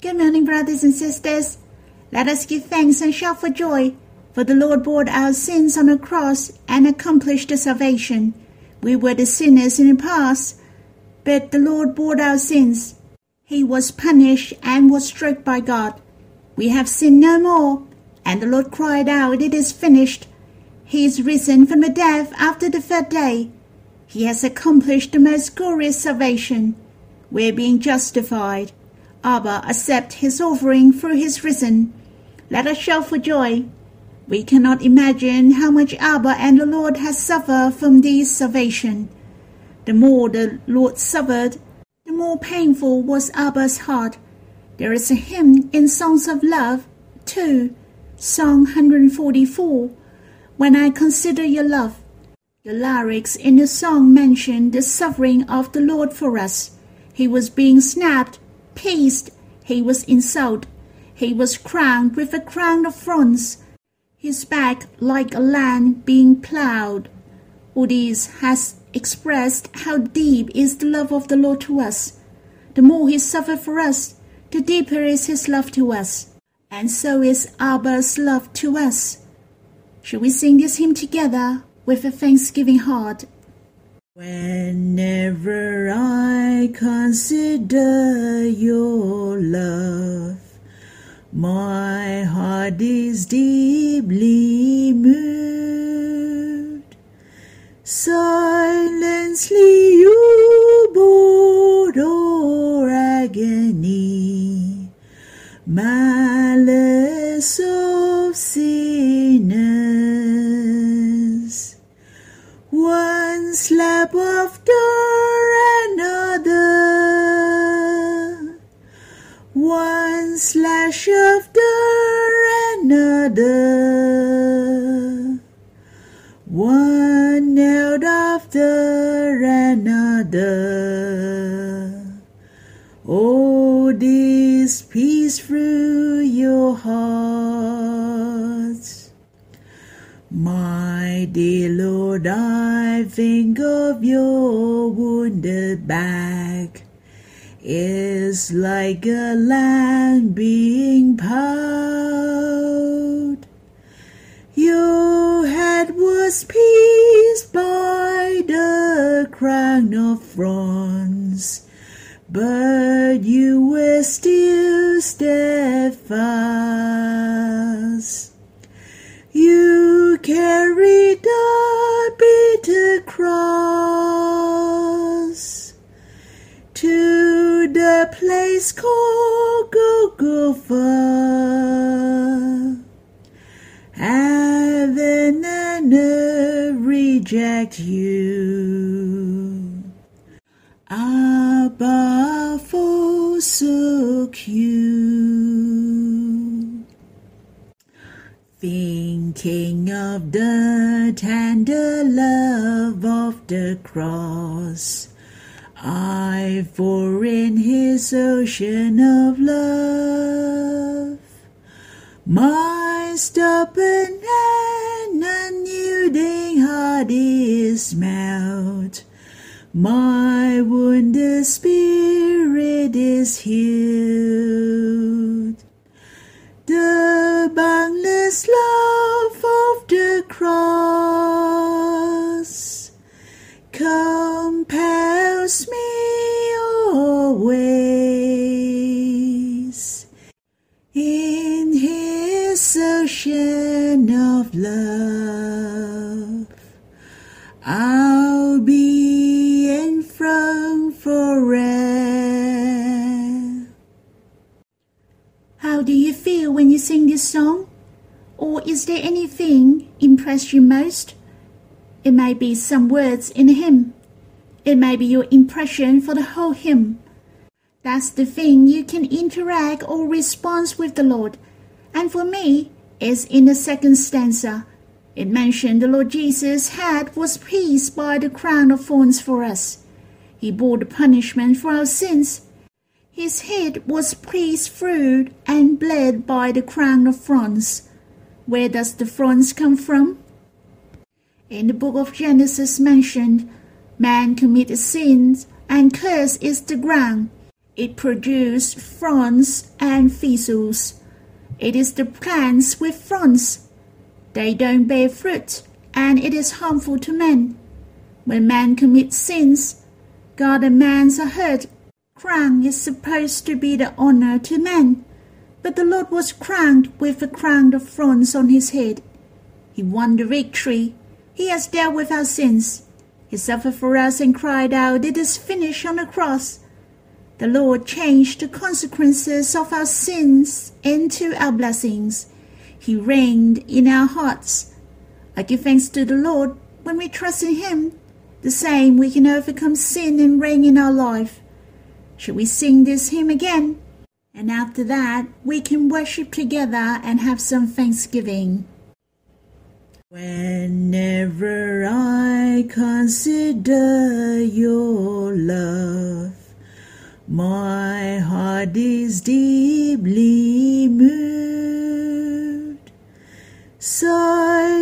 Good morning, brothers and sisters. Let us give thanks and shout for joy, for the Lord bore our sins on the cross and accomplished the salvation. We were the sinners in the past, but the Lord bore our sins. He was punished and was struck by God. We have sinned no more, and the Lord cried out, It is finished. He is risen from the dead after the third day. He has accomplished the most glorious salvation. We are being justified. Abba accept his offering through his risen. Let us shout for joy. We cannot imagine how much Abba and the Lord has suffered from this salvation. The more the Lord suffered, the more painful was Abba's heart. There is a hymn in Songs of Love, 2, Song 144, When I Consider Your Love. The lyrics in the song mention the suffering of the Lord for us. He was being snapped pierced, he was insulted, he was crowned with a crown of thorns, his back like a land being ploughed. Odys has expressed how deep is the love of the Lord to us. The more he suffered for us, the deeper is his love to us, and so is Abba's love to us. Shall we sing this hymn together with a thanksgiving heart Whenever I consider your love, my heart is deeply moved. Silently you bore our agony, malice of sinners. Slap after another, one slash after another, one nail after another. Oh, this peace through your hearts. My dear Lord, I think of your wounded back. It's like a lamb being powed. Your head was pierced by the crown of thorns, but you were still steadfast. Place called Golgotha. Heaven and earth reject you. Abba forsook you. Thinking of the tender love of the cross, I for in his ocean of love, my stubborn and unyielding heart is melt. My wounded spirit is healed. The boundless love of the cross ocean of love. I'll be enthroned forever. How do you feel when you sing this song? Or is there anything impressed you most? It may be some words in the hymn. It may be your impression for the whole hymn. That's the thing you can interact or respond with the Lord. And for me, it's in the second stanza. It mentioned the Lord Jesus' head was pierced by the crown of thorns for us. He bore the punishment for our sins. His head was pierced through and bled by the crown of thorns. Where does the thorns come from? In the book of Genesis mentioned, man committed sins and cursed is the ground. It produced thorns and thistles. It is the plants with fronds. They don't bear fruit, and it is harmful to men. When man commits sins, God and man are hurt. Crown is supposed to be the honor to man, but the Lord was crowned with a crown of thorns on his head. He won the victory. He has dealt with our sins. He suffered for us and cried out, It is finished on the cross. The Lord changed the consequences of our sins into our blessings. He reigned in our hearts. I give thanks to the Lord when we trust in Him. The same we can overcome sin and reign in our life. Should we sing this hymn again? And after that, we can worship together and have some thanksgiving. Whenever I consider your love, my heart is deeply moved. Silently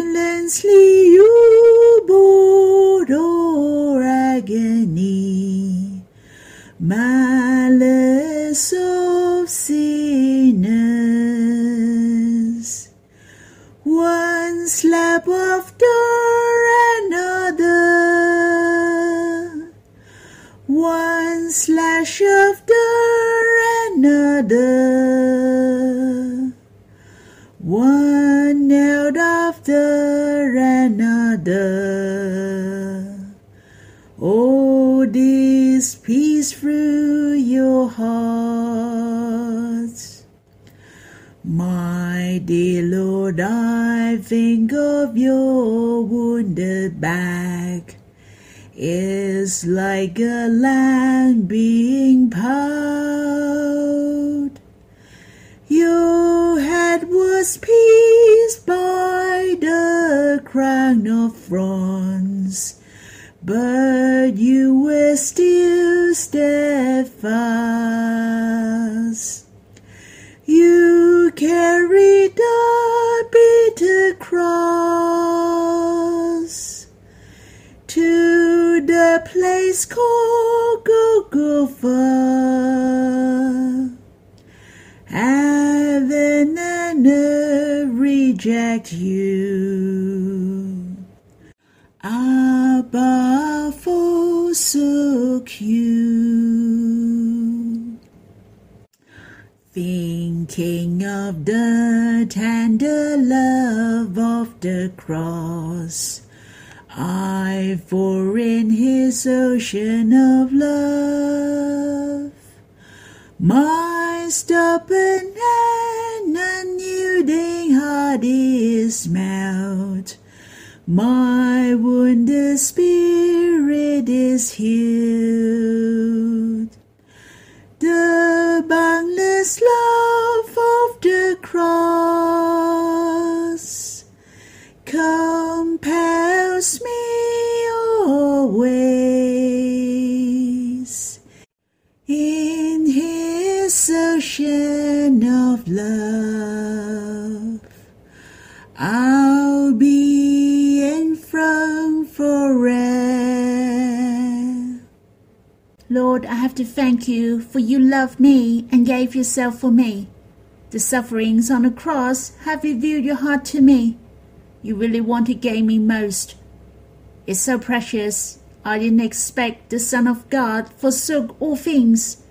after another. Oh, this peace through your hearts. My dear Lord, I think of your wounded back. It's like a lamb being powed. Your was pierced by the crown of thorns, but you were still steadfast. You carried the bitter cross to the place called Golgotha. Reject you. Abba forsook you. Thinking of the tender love of the cross, I for in his ocean of love, my stubborn and unyielding heart is melt. My wounded spirit is healed. Lord, I have to thank you for you loved me and gave yourself for me. The sufferings on the cross have revealed your heart to me. You really want to gain me most. It's so precious. I didn't expect the Son of God forsook all things.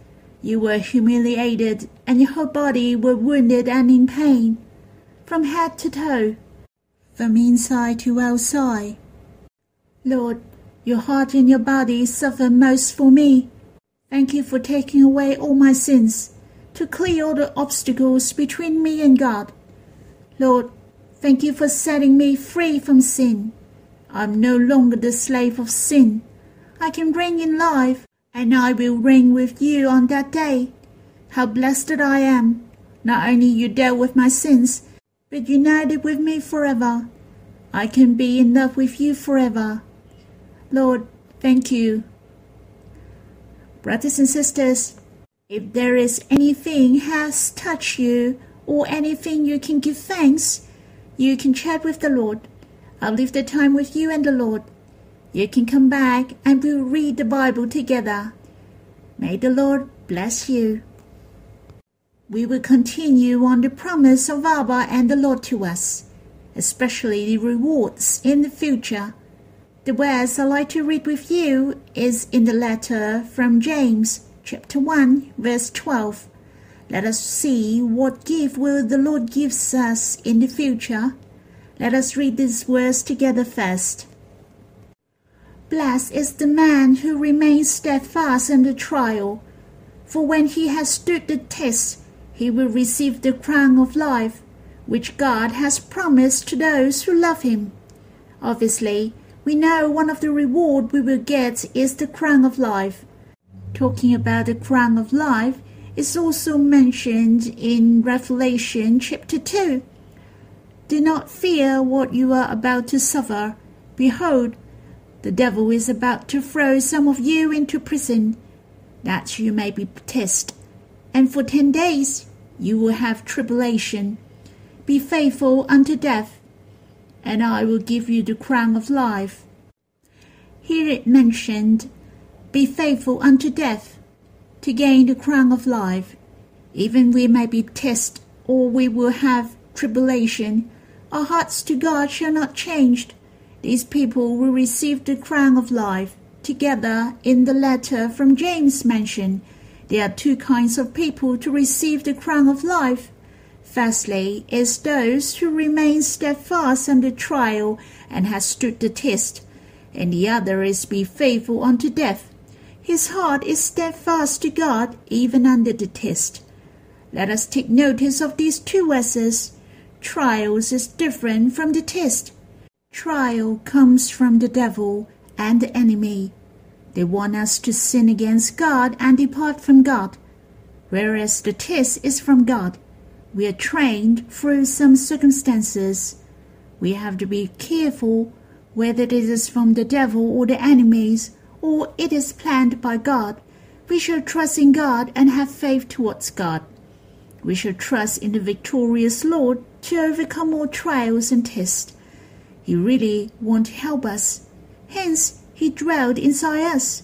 You were humiliated, and your whole body were wounded and in pain, from head to toe, from inside to outside. Lord, your heart and your body suffer most for me. Thank you for taking away all my sins, to clear all the obstacles between me and God. Lord, thank you for setting me free from sin. I'm no longer the slave of sin. I can reign in life, and I will reign with you on that day. How blessed I am! Not only you dealt with my sins, but united with me forever. I can be in love with you forever. Lord, thank you. Brothers and sisters, if there is anything has touched you or anything you can give thanks, you can chat with the Lord. I'll leave the time with you and the Lord. You can come back and we'll read the Bible together. May the Lord Bless you. We will continue on the promise of Abba and the Lord to us, especially the rewards in the future. The verse I'd like to read with you is in the letter from James, chapter 1, verse 12. Let us see what gift will the Lord gives us in the future. Let us read this verse together first. Blessed is the man who remains steadfast under trial, for when he has stood the test, he will receive the crown of life, which God has promised to those who love him. Obviously, we know one of the reward we will get is the crown of life. Talking about the crown of life is also mentioned in Revelation chapter 2. Do not fear what you are about to suffer. Behold, the devil is about to throw some of you into prison, that you may be tested. And for ten days you will have tribulation. Be faithful unto death, and I will give you the crown of life. Here it mentioned, Be faithful unto death, to gain the crown of life. Even we may be tested, or we will have tribulation, our hearts to God shall not change these people will receive the crown of life. Together, in the letter from James mentioned, there are two kinds of people to receive the crown of life. Firstly, is those who remain steadfast under trial and have stood the test, and the other is be faithful unto death. His heart is steadfast to God even under the test. Let us take notice of these two verses. Trials is different from the test. Trial comes from the devil and the enemy. They want us to sin against God and depart from God, whereas the test is from God. We are trained through some circumstances. We have to be careful whether it is from the devil or the enemies, or it is planned by God. We should trust in God and have faith towards God. We should trust in the victorious Lord to overcome all trials and tests. He really won't help us. Hence, He dwelled inside us.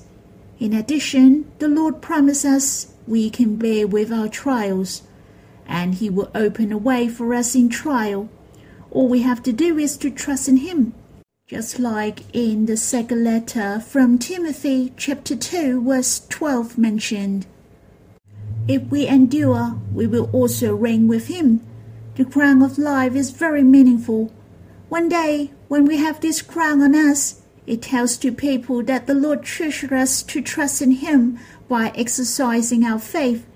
In addition, the Lord promised us we can bear with our trials, and He will open a way for us in trial. All we have to do is to trust in Him. Just like in the second letter from Timothy, chapter 2, verse 12 mentioned. If we endure, we will also reign with Him. The crown of life is very meaningful one day, when we have this crown on us, it tells to people that the Lord treasures us to trust in Him by exercising our faith,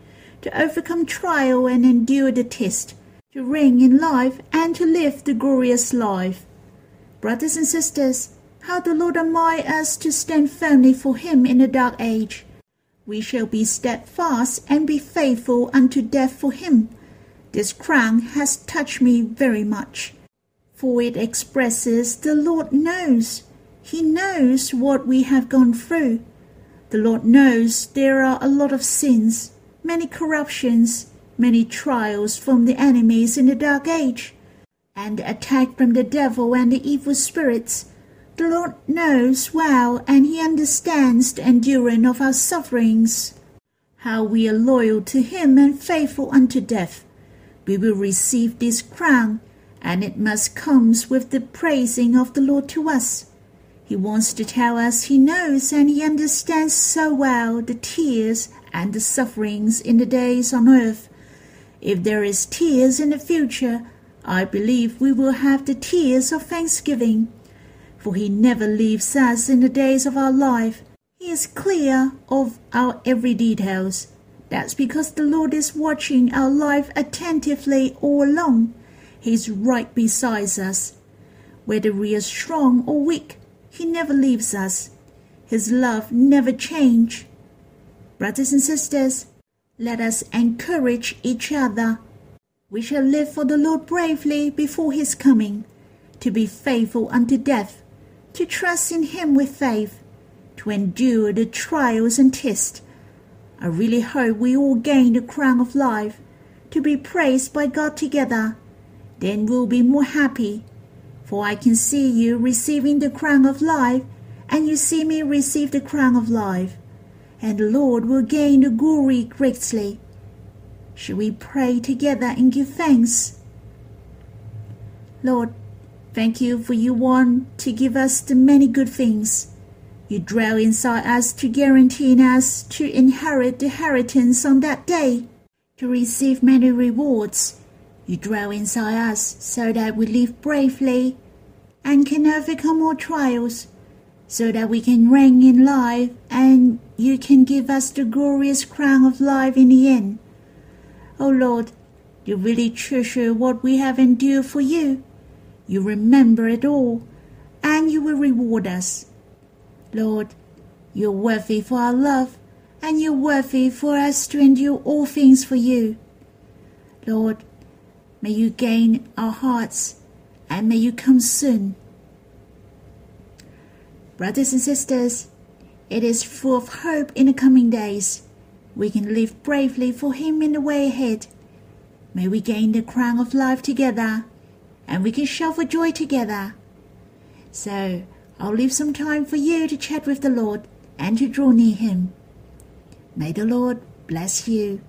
to overcome trial and endure the test, to reign in life and to live the glorious life. Brothers and sisters, how the Lord admires us to stand firmly for Him in the dark age. We shall be steadfast and be faithful unto death for Him. This crown has touched me very much for it expresses the Lord knows. He knows what we have gone through. The Lord knows there are a lot of sins, many corruptions, many trials from the enemies in the dark age, and attack from the devil and the evil spirits. The Lord knows well and He understands the endurance of our sufferings. How we are loyal to Him and faithful unto death. We will receive this crown and it must comes with the praising of the Lord to us. He wants to tell us he knows and he understands so well the tears and the sufferings in the days on earth. If there is tears in the future, I believe we will have the tears of thanksgiving. For he never leaves us in the days of our life. He is clear of our every details. That's because the Lord is watching our life attentively all along. He's right beside us. Whether we are strong or weak, He never leaves us. His love never changes. Brothers and sisters, let us encourage each other. We shall live for the Lord bravely before His coming, to be faithful unto death, to trust in Him with faith, to endure the trials and tests. I really hope we all gain the crown of life, to be praised by God together then we'll be more happy. For I can see you receiving the crown of life, and you see me receive the crown of life. And the Lord will gain the glory greatly. Shall we pray together and give thanks? Lord, thank you for you want to give us the many good things. You dwell inside us to guarantee us to inherit the inheritance on that day, to receive many rewards. You dwell inside us so that we live bravely and can overcome all trials, so that we can reign in life and you can give us the glorious crown of life in the end. O oh Lord, you really treasure what we have endured for you. You remember it all, and you will reward us. Lord, you're worthy for our love, and you're worthy for us to endure all things for you. Lord, may you gain our hearts, and may you come soon. Brothers and sisters, it is full of hope in the coming days. We can live bravely for Him in the way ahead. May we gain the crown of life together, and we can shout for joy together. So, I'll leave some time for you to chat with the Lord and to draw near Him. May the Lord bless you.